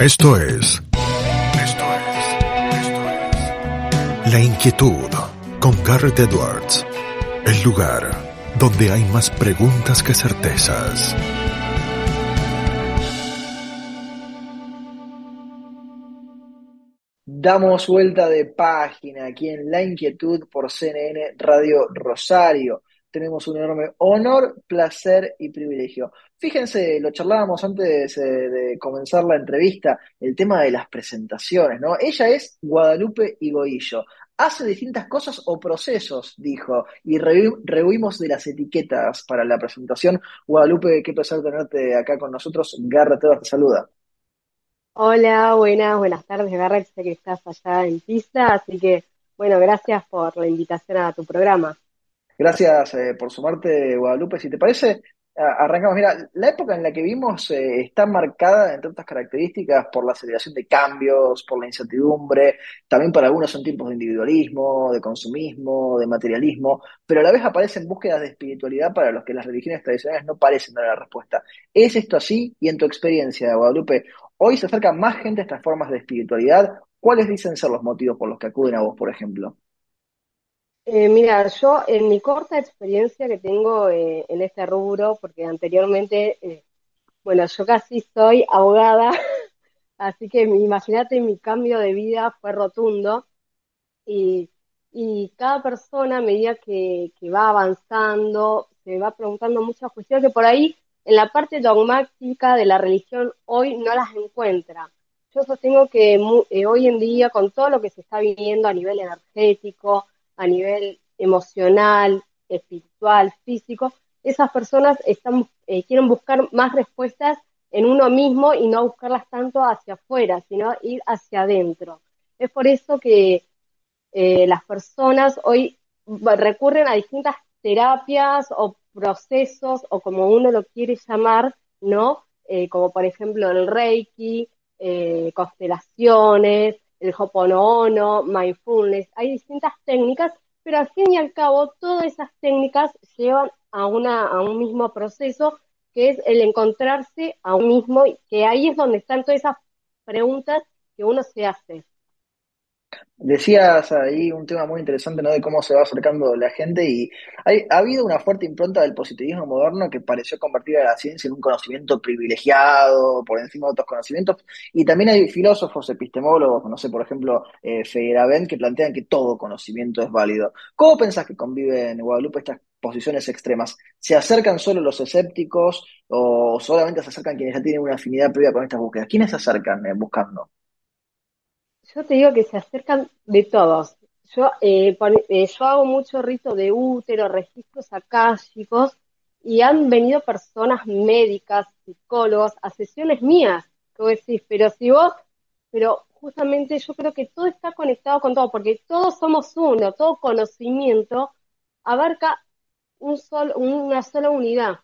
Esto es. Esto es. Esto es. La inquietud con Garrett Edwards. El lugar donde hay más preguntas que certezas. Damos vuelta de página aquí en La Inquietud por CNN Radio Rosario. Tenemos un enorme honor, placer y privilegio. Fíjense, lo charlábamos antes eh, de comenzar la entrevista, el tema de las presentaciones, ¿no? Ella es Guadalupe Higoillo. Hace distintas cosas o procesos, dijo, y rehuimos de las etiquetas para la presentación. Guadalupe, qué placer tenerte acá con nosotros. Garra te saluda. Hola, buenas, buenas tardes, Garrett. Sé que estás allá en Pisa, así que, bueno, gracias por la invitación a tu programa. Gracias eh, por sumarte, Guadalupe. Si te parece, arrancamos. Mira, la época en la que vimos eh, está marcada, entre otras características, por la aceleración de cambios, por la incertidumbre, también para algunos son tiempos de individualismo, de consumismo, de materialismo, pero a la vez aparecen búsquedas de espiritualidad para los que las religiones tradicionales no parecen dar la respuesta. ¿Es esto así? Y en tu experiencia, Guadalupe, Hoy se acerca más gente a estas formas de espiritualidad. ¿Cuáles dicen ser los motivos por los que acuden a vos, por ejemplo? Eh, mira, yo en mi corta experiencia que tengo eh, en este rubro, porque anteriormente, eh, bueno, yo casi soy abogada, así que imagínate mi cambio de vida fue rotundo y, cada persona a medida que, que va avanzando se va preguntando muchas cuestiones que por ahí en la parte dogmática de la religión hoy no las encuentra. Yo sostengo que eh, hoy en día, con todo lo que se está viviendo a nivel energético, a nivel emocional, espiritual, físico, esas personas están, eh, quieren buscar más respuestas en uno mismo y no buscarlas tanto hacia afuera, sino ir hacia adentro. Es por eso que eh, las personas hoy recurren a distintas terapias o procesos o como uno lo quiere llamar, ¿no? Eh, como por ejemplo el Reiki, eh, constelaciones, el Hoponopono, mindfulness. Hay distintas técnicas, pero al fin y al cabo todas esas técnicas llevan a, una, a un mismo proceso que es el encontrarse a uno mismo, que ahí es donde están todas esas preguntas que uno se hace. Decías ahí un tema muy interesante, ¿no? De cómo se va acercando la gente y ha habido una fuerte impronta del positivismo moderno que pareció convertir a la ciencia en un conocimiento privilegiado por encima de otros conocimientos y también hay filósofos, epistemólogos, no sé, por ejemplo, eh, que plantean que todo conocimiento es válido. ¿Cómo pensás que conviven en Guadalupe estas posiciones extremas? ¿Se acercan solo los escépticos o solamente se acercan quienes ya tienen una afinidad previa con estas búsquedas? ¿Quiénes se acercan eh, buscando? Yo te digo que se acercan de todos. Yo, eh, eh, yo hago mucho rito de útero, registros akáshicos, y han venido personas médicas, psicólogos, a sesiones mías, que vos decís, pero si vos, pero justamente yo creo que todo está conectado con todo, porque todos somos uno, todo conocimiento abarca un solo, una sola unidad,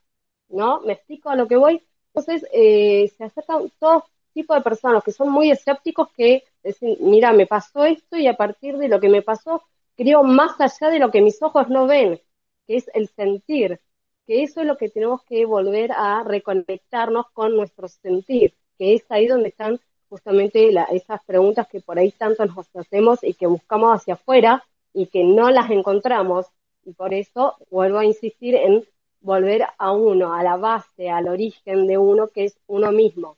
¿no? ¿Me explico a lo que voy? Entonces, eh, se acercan todos tipos de personas que son muy escépticos que dicen, mira, me pasó esto y a partir de lo que me pasó, creo más allá de lo que mis ojos no ven, que es el sentir, que eso es lo que tenemos que volver a reconectarnos con nuestro sentir, que es ahí donde están justamente esas preguntas que por ahí tanto nos hacemos y que buscamos hacia afuera y que no las encontramos. Y por eso vuelvo a insistir en volver a uno, a la base, al origen de uno, que es uno mismo.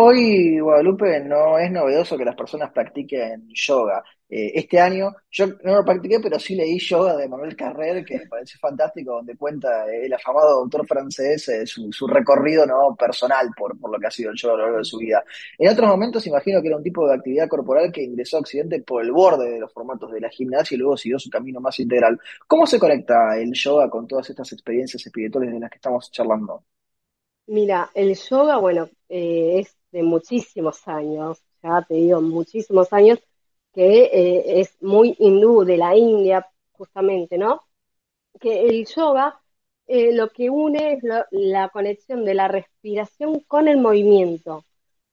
Hoy, Guadalupe, no es novedoso que las personas practiquen yoga. Eh, este año, yo no lo practiqué, pero sí leí yoga de Manuel Carrer, que me pareció fantástico, donde cuenta el afamado doctor francés eh, su, recorrido no personal por, por lo que ha sido el yoga a lo largo de su vida. En otros momentos, imagino que era un tipo de actividad corporal que ingresó a Occidente por el borde de los formatos de la gimnasia y luego siguió su camino más integral. ¿Cómo se conecta el yoga con todas estas experiencias espirituales de las que estamos charlando? Mira, el yoga, bueno, eh, es de muchísimos años, ya te digo, muchísimos años, que eh, es muy hindú, de la India, justamente, ¿no? Que el yoga eh, lo que une es la conexión de la respiración con el movimiento.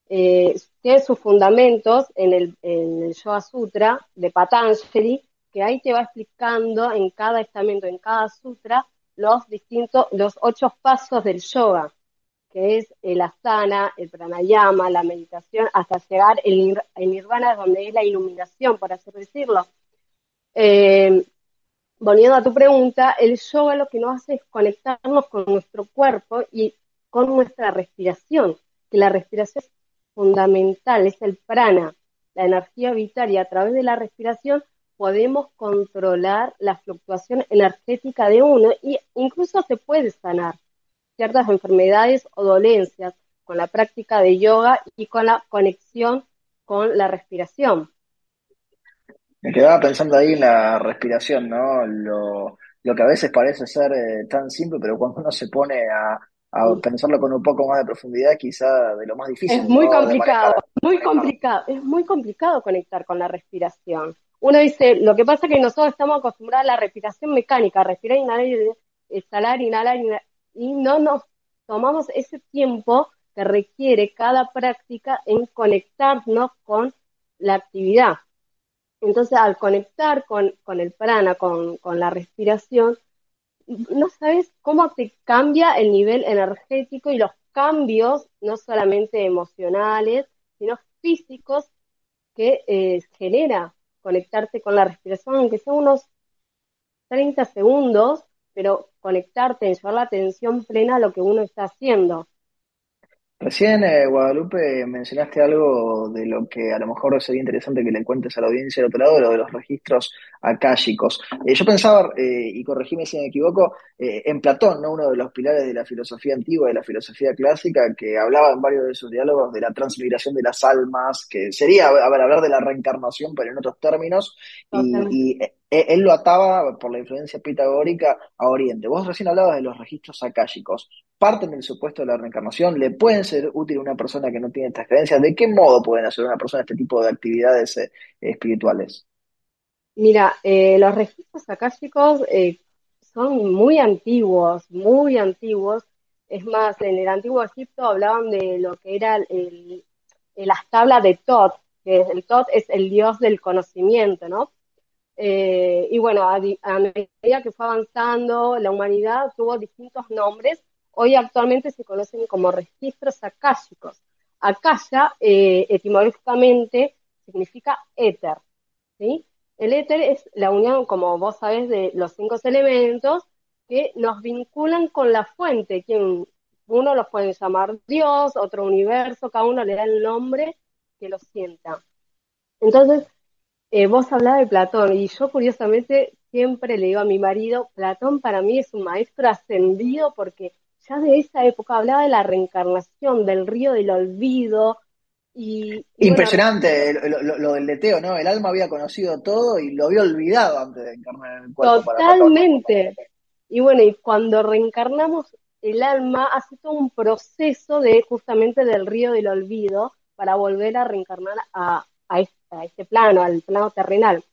Eh, tiene sus fundamentos en el, en el Yoga Sutra de Patanjali, que ahí te va explicando en cada estamento, en cada sutra, los distintos, los ocho pasos del yoga que es el asana, el pranayama, la meditación, hasta llegar el nirvana, donde es la iluminación, por así decirlo. Eh, volviendo a tu pregunta, el yoga lo que nos hace es conectarnos con nuestro cuerpo y con nuestra respiración, que la respiración es fundamental, es el prana, la energía vital, y a través de la respiración podemos controlar la fluctuación energética de uno e incluso se puede sanar ciertas enfermedades o dolencias con la práctica de yoga y con la conexión con la respiración. Me quedaba pensando ahí en la respiración, ¿no? Lo, lo que a veces parece ser eh, tan simple, pero cuando uno se pone a, pensarlo con un poco más de profundidad, quizá de lo más difícil. Es muy complicado, muy complicado, es muy complicado conectar con la respiración. Uno dice, lo que pasa es que nosotros estamos acostumbrados a la respiración mecánica, respirar, inhalar, exhalar, inhalar, inhalar y no nos tomamos ese tiempo que requiere cada práctica en conectarnos con la actividad. Entonces, al conectar con, el prana, con, la respiración, no sabes cómo te cambia el nivel energético y los cambios, no solamente emocionales, sino físicos, que eh, genera conectarte con la respiración, aunque sea unos 30 segundos, pero conectarte, llevar la atención plena a lo que uno está haciendo. Recién, eh, Guadalupe, mencionaste algo de lo que a lo mejor sería interesante que le cuentes a la audiencia del otro lado, lo de los registros akáshicos. Eh, yo pensaba, eh, y corregime si me equivoco, en Platón, ¿no? uno de los pilares de la filosofía antigua, de la filosofía clásica, que hablaba en varios de sus diálogos de la transmigración de las almas, que sería, a ver, hablar de la reencarnación, pero en otros términos, y, él lo ataba por la influencia pitagórica a Oriente. Vos recién hablabas de los registros akáshicos parten del supuesto de la reencarnación, le pueden ser útil a una persona que no tiene estas creencias. ¿De qué modo pueden hacer una persona este tipo de actividades eh, espirituales? Mira, eh, los registros akáshicos eh, son muy antiguos, muy antiguos. Es más, en el antiguo Egipto hablaban de lo que era el, las tablas de Tot, que el Tot es el dios del conocimiento, ¿no? Y bueno, a, a, medida que fue avanzando, la humanidad tuvo distintos nombres hoy actualmente se conocen como registros akáshicos. Akasha, eh, etimológicamente, significa éter. ¿sí? El éter es la unión, como vos sabés, de los cinco elementos que nos vinculan con la fuente, quien uno los puede llamar Dios, otro universo, cada uno le da el nombre que lo sienta. Entonces, eh, vos hablabas de Platón y yo curiosamente siempre le digo a mi marido, Platón para mí es un maestro ascendido porque ya de esa época hablaba de la reencarnación, del río del olvido. Y, Impresionante lo, del leteo, ¿no? El alma había conocido todo y lo había olvidado antes de encarnar en el cuerpo. Totalmente. y bueno, y cuando reencarnamos, el alma hace todo un proceso de justamente del río del olvido para volver a reencarnar a, este, plano, al plano terrenal.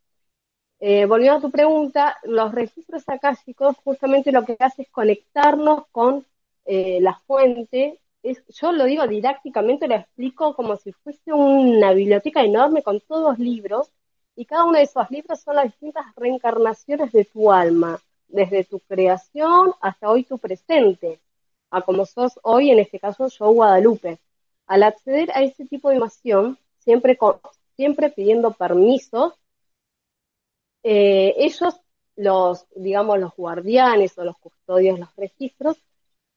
Eh, volviendo a tu pregunta, los registros akáshicos justamente lo que hace es conectarnos con eh, la fuente, es, yo lo digo didácticamente, lo explico como si fuese una biblioteca enorme con todos libros, y cada uno de esos libros son las distintas reencarnaciones de tu alma, desde tu creación hasta hoy tu presente, a como sos hoy, en este caso yo Guadalupe. Al acceder a ese tipo de información, siempre, siempre pidiendo permisos, eh, ellos, los, digamos, los guardianes o los custodios, los registros,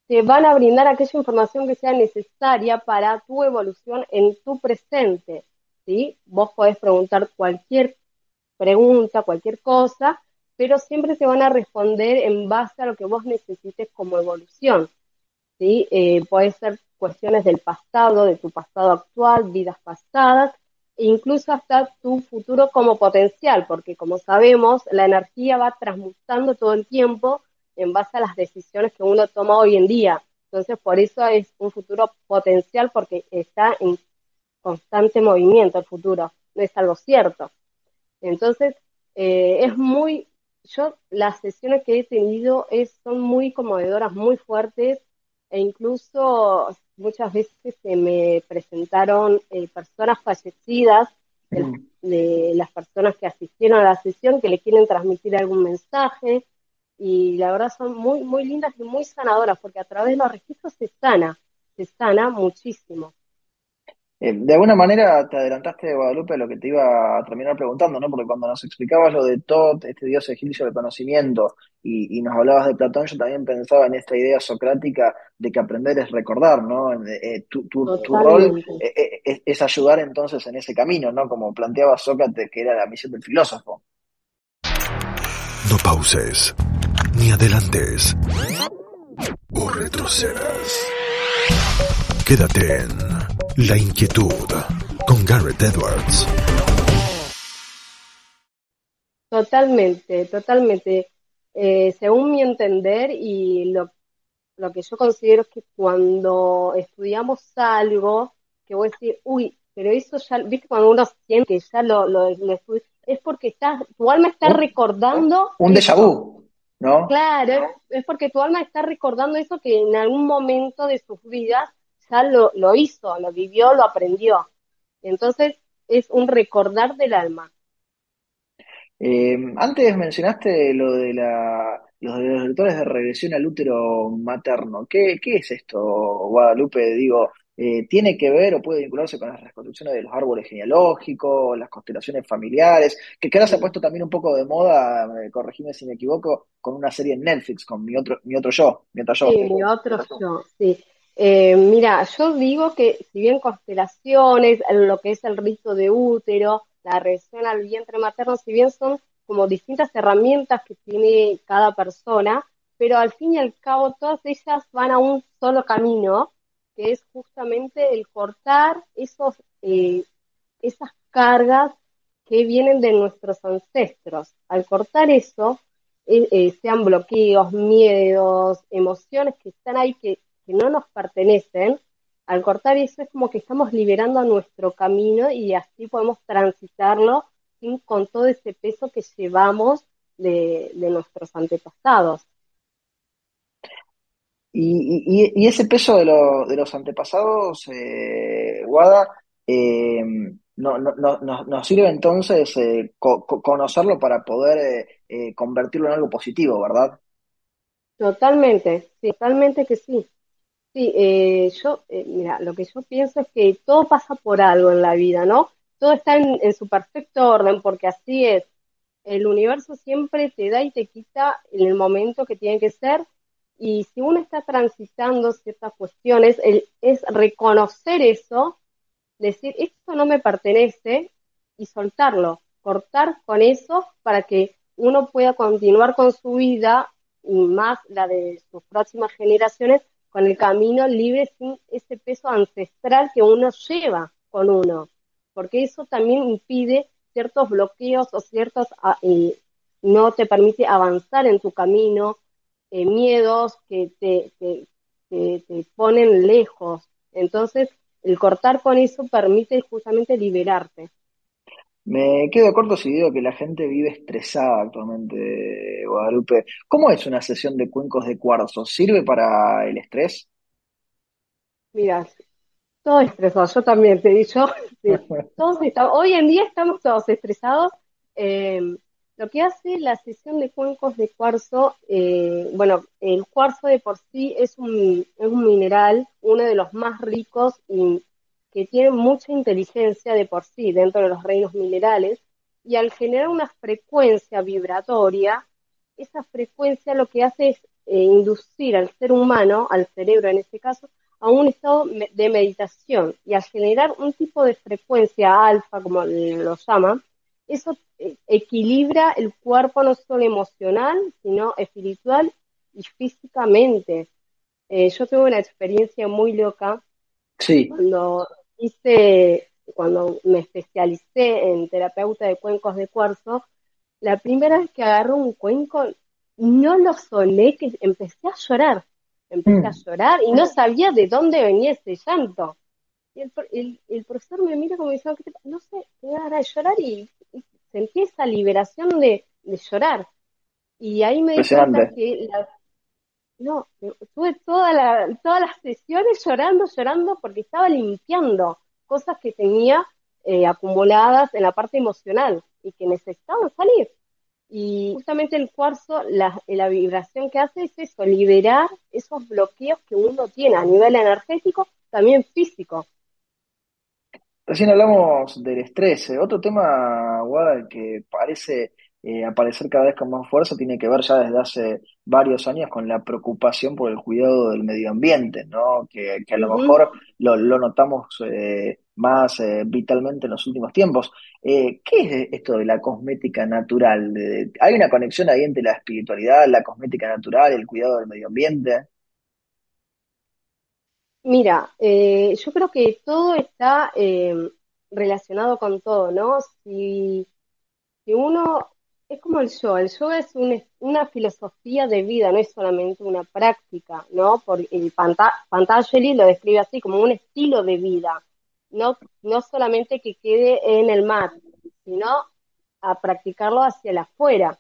te van a brindar aquella información que sea necesaria para tu evolución en tu presente. ¿sí? Vos podés preguntar cualquier pregunta, cualquier cosa, pero siempre te van a responder en base a lo que vos necesites como evolución. ¿sí? Eh, puede ser cuestiones del pasado, de tu pasado actual, vidas pasadas, incluso hasta tu futuro como potencial, porque como sabemos, la energía va transmutando todo el tiempo en base a las decisiones que uno toma hoy en día. Entonces, por eso es un futuro potencial porque está en constante movimiento el futuro, no es algo cierto. Entonces, eh, es muy, yo las sesiones que he tenido es, son muy conmovedoras, muy fuertes, e incluso muchas veces se me presentaron eh, personas fallecidas, mm. de las personas que asistieron a la sesión, que le quieren transmitir algún mensaje, y la verdad son muy, muy lindas y muy sanadoras, porque a través de los registros se sana. se sana muchísimo. Eh, de alguna manera te adelantaste, Guadalupe, a lo que te iba a terminar preguntando, ¿no? Porque cuando nos explicabas lo de Tot, este dios egipcio del conocimiento, y, nos hablabas de Platón, yo también pensaba en esta idea socrática de que aprender es recordar, ¿no? Eh, eh, tu, rol es, ayudar entonces en ese camino, ¿no? Como planteaba Sócrates, que era la misión del filósofo. No pauses, ni adelantes, o retrocedas. Quédate en la inquietud con Garrett Edwards. Totalmente, totalmente. Eh, según mi entender y lo, lo, que yo considero es que cuando estudiamos algo, que voy a decir, uy, pero eso ya, viste, cuando uno siente que ya lo, lo, es porque estás, tu alma está recordando. Un déjà vu, ¿no? Claro, es porque tu alma está recordando eso que en algún momento de sus vidas ya lo, lo hizo, lo vivió, lo aprendió. Entonces es un recordar del alma. Eh, antes mencionaste lo de la, los directores de regresión al útero materno. ¿Qué, qué es esto, Guadalupe? Digo, eh, ¿tiene que ver o puede vincularse con las reconstrucciones de los árboles genealógicos, las constelaciones familiares? Que ahora se ha puesto también un poco de moda, eh, corregime si me equivoco, con una serie en Netflix, con mi otro, mi otro yo, mi otro yo. Sí, mi otro yo, sí. Eh, mira, yo digo que si bien constelaciones, lo que es el rito de útero, la regresión al vientre materno, si bien son como distintas herramientas que tiene cada persona, pero al fin y al cabo todas ellas van a un solo camino, que es justamente el cortar esos, eh, esas cargas que vienen de nuestros ancestros. Al cortar eso, eh, sean bloqueos, miedos, emociones que están ahí que que no nos pertenecen, al cortar eso es como que estamos liberando nuestro camino y así podemos transitarlo sin, con todo ese peso que llevamos de, nuestros antepasados. Y, ese peso de, de los antepasados, eh, Guada, eh, no, no, no, nos sirve entonces eh, conocerlo para poder eh, convertirlo en algo positivo, ¿verdad? Totalmente, totalmente que sí. Sí, eh, yo, eh, mira, lo que yo pienso es que todo pasa por algo en la vida, ¿no? Todo está en, su perfecto orden, porque así es. El universo siempre te da y te quita en el momento que tiene que ser, y si uno está transitando ciertas cuestiones, es reconocer eso, decir, esto no me pertenece, y soltarlo, cortar con eso para que uno pueda continuar con su vida y más la de sus próximas generaciones con el camino libre sin ese peso ancestral que uno lleva con uno, porque eso también impide ciertos bloqueos o ciertos, ah, no te permite avanzar en tu camino, eh, miedos que te ponen lejos. Entonces, el cortar con eso permite justamente liberarte. Me quedo corto si digo que la gente vive estresada actualmente, Guadalupe. ¿Cómo es una sesión de cuencos de cuarzo? ¿Sirve para el estrés? Mira, todo estresado, yo también te he dicho, todos hoy en día estamos todos estresados. Eh, lo que hace la sesión de cuencos de cuarzo, eh, bueno, el cuarzo de por sí es un, es un mineral, uno de los más ricos y que tiene mucha inteligencia de por sí dentro de los reinos minerales, y al generar una frecuencia vibratoria, esa frecuencia lo que hace es eh, inducir al ser humano, al cerebro en este caso, a un estado de meditación y al generar un tipo de frecuencia alfa, como lo llaman, eso eh, equilibra el cuerpo no solo emocional, sino espiritual y físicamente. Eh, yo tuve una experiencia muy loca sí. cuando hice, cuando me especialicé en terapeuta de cuencos de cuarzo, la primera vez que agarró un cuenco, no lo solé, que empecé a llorar, empecé a mm. llorar y no sabía de dónde venía ese llanto. Y el, el, profesor me mira como diciendo, no sé, tenía ganas de llorar y, sentí esa liberación de, de, llorar. Y ahí me di cuenta que la, no, estuve toda la, todas las sesiones llorando, llorando porque estaba limpiando cosas que tenía eh, acumuladas en la parte emocional y que necesitaban salir. Y justamente el cuarzo, la, vibración que hace es eso, liberar esos bloqueos que uno tiene a nivel energético, también físico. Recién hablamos del estrés. Eh, otro tema, Guada, que parece eh, aparecer cada vez con más fuerza tiene que ver ya desde hace varios años con la preocupación por el cuidado del medio ambiente, ¿no? Que, a lo mejor lo, notamos eh, más vitalmente en los últimos tiempos. ¿Qué es esto de la cosmética natural? ¿Hay una conexión ahí entre la espiritualidad, la cosmética natural, el cuidado del medio ambiente? Mira, eh, yo creo que todo está eh, relacionado con todo, ¿no? Si, si, uno, es como el yoga, el yoga es una filosofía de vida, no es solamente una práctica, ¿no? Por el Patanjali lo describe así, como un estilo de vida, no, no solamente que quede en el mat, sino a practicarlo hacia el afuera.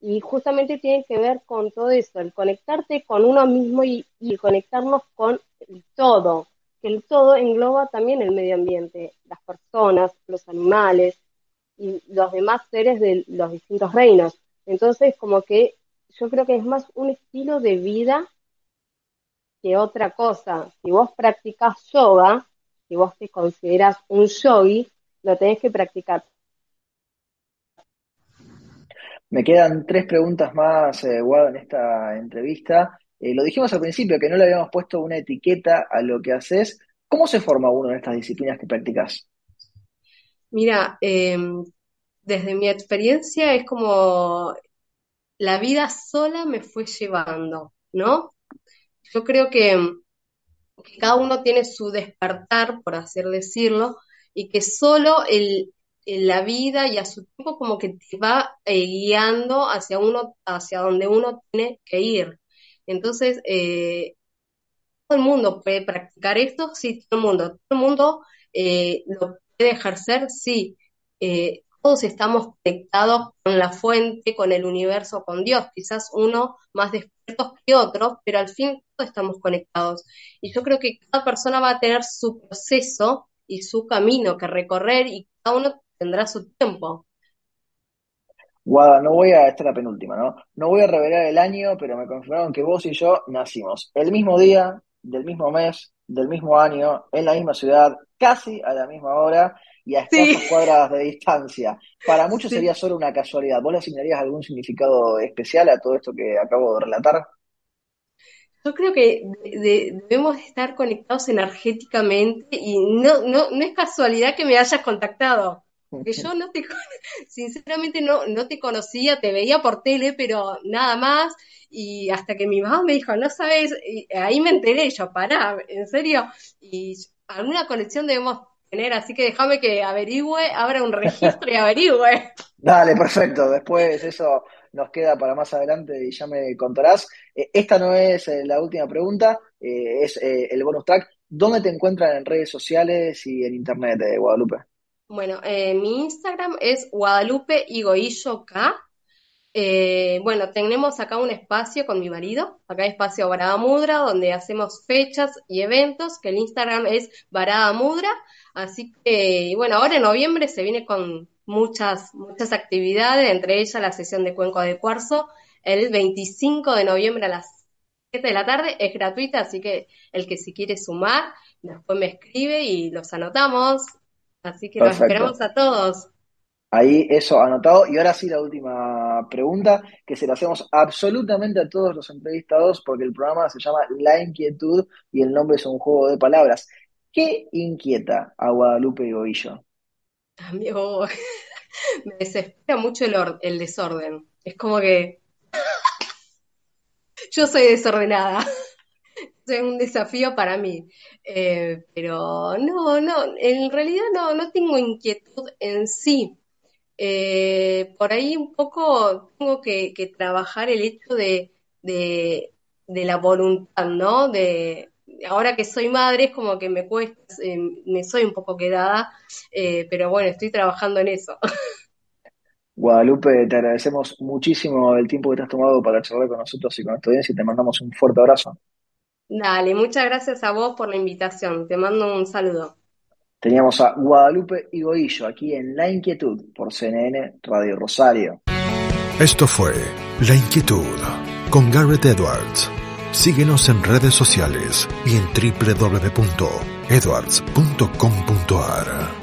Y justamente tiene que ver con todo eso, el conectarte con uno mismo y, conectarnos con el todo, que el todo engloba también el medio ambiente, las personas, los animales y los demás seres de los distintos reinos. Entonces, como que yo creo que es más un estilo de vida que otra cosa. Si vos practicas yoga, si vos te consideras un yogi, lo tenés que practicar me quedan tres preguntas más, eh, en esta entrevista. Eh, lo dijimos al principio, que no le habíamos puesto una etiqueta a lo que haces. ¿Cómo se forma uno de estas disciplinas que practicas? Mira, em, desde mi experiencia es como la vida sola me fue llevando, ¿no? Yo creo que, que cada uno tiene su despertar, por así decirlo, y que solo el, la vida y a su tiempo como que te va eh, guiando hacia uno, hacia donde uno tiene que ir. Entonces, eh, todo el mundo puede practicar esto, sí, todo el mundo, todo el mundo eh, lo ejercer, sí. todos estamos conectados con la fuente, con el universo, con Dios, quizás uno más despiertos que otros, pero al fin todos estamos conectados. Y yo creo que cada persona va a tener su proceso y su camino que recorrer y cada uno tendrá su tiempo. Guada, no voy a, esta la penúltima, ¿no? No voy a revelar el año, pero me confirmaron que vos y yo nacimos el mismo día, del mismo mes, del mismo año, en la misma ciudad, casi a la misma hora y a escasas cuadras de distancia. Para muchos sería solo una casualidad. ¿Vos le asignarías algún significado especial a todo esto que acabo de relatar? Yo creo que debemos estar conectados energéticamente y no, no, no es casualidad que me hayas contactado. Porque yo no te, sinceramente no, no te conocía, te veía por tele, pero nada más. Y hasta que mi mamá me dijo, no sabes, ahí me enteré, yo, pará, en serio. Y alguna conexión debemos tener, así que déjame que averigüe, abra un registro y averigüe. Dale, perfecto. Después eso nos queda para más adelante y ya me contarás. Eh, esta no es eh, la última pregunta, eh, es el bonus track. ¿Dónde te encuentran en redes sociales y en internet, de Guadalupe? Bueno, eh, mi Instagram es Guadalupe Igoillo K. Eh, bueno, tenemos acá un espacio con mi marido, acá espacio Varada Mudra, donde hacemos fechas y eventos, que el Instagram es Varada Mudra, así que, bueno, ahora en noviembre se viene con muchas, muchas actividades, entre ellas la sesión de Cuenco de Cuarzo, el 25 de noviembre a las 7 de la tarde, es gratuita, así que el que si quiere sumar, después me escribe y los anotamos, Así que los esperamos a todos. Ahí eso anotado. Y ahora sí la última pregunta, que se la hacemos absolutamente a todos los entrevistados, porque el programa se llama La Inquietud y el nombre es un juego de palabras. ¿Qué inquieta a Guadalupe y Goillo? Amigo, me desespera mucho el, el desorden. Es como que yo soy desordenada es un desafío para mí. Eh, pero no, no, en realidad no, no tengo inquietud en sí. Eh, por ahí un poco tengo que, trabajar el hecho de, de, la voluntad, ¿no? De, ahora que soy madre es como que me cuesta, eh, me soy un poco quedada, pero bueno, estoy trabajando en eso. Guadalupe, te agradecemos muchísimo el tiempo que te has tomado para charlar con nosotros y con nuestra audiencia y te mandamos un fuerte abrazo. Dale, muchas gracias a vos por la invitación. Te mando un saludo. Teníamos a Guadalupe y Goillo aquí en La Inquietud por CNN Radio Rosario. Esto fue La Inquietud con Garrett Edwards. Síguenos en redes sociales y en www.edwards.com.ar.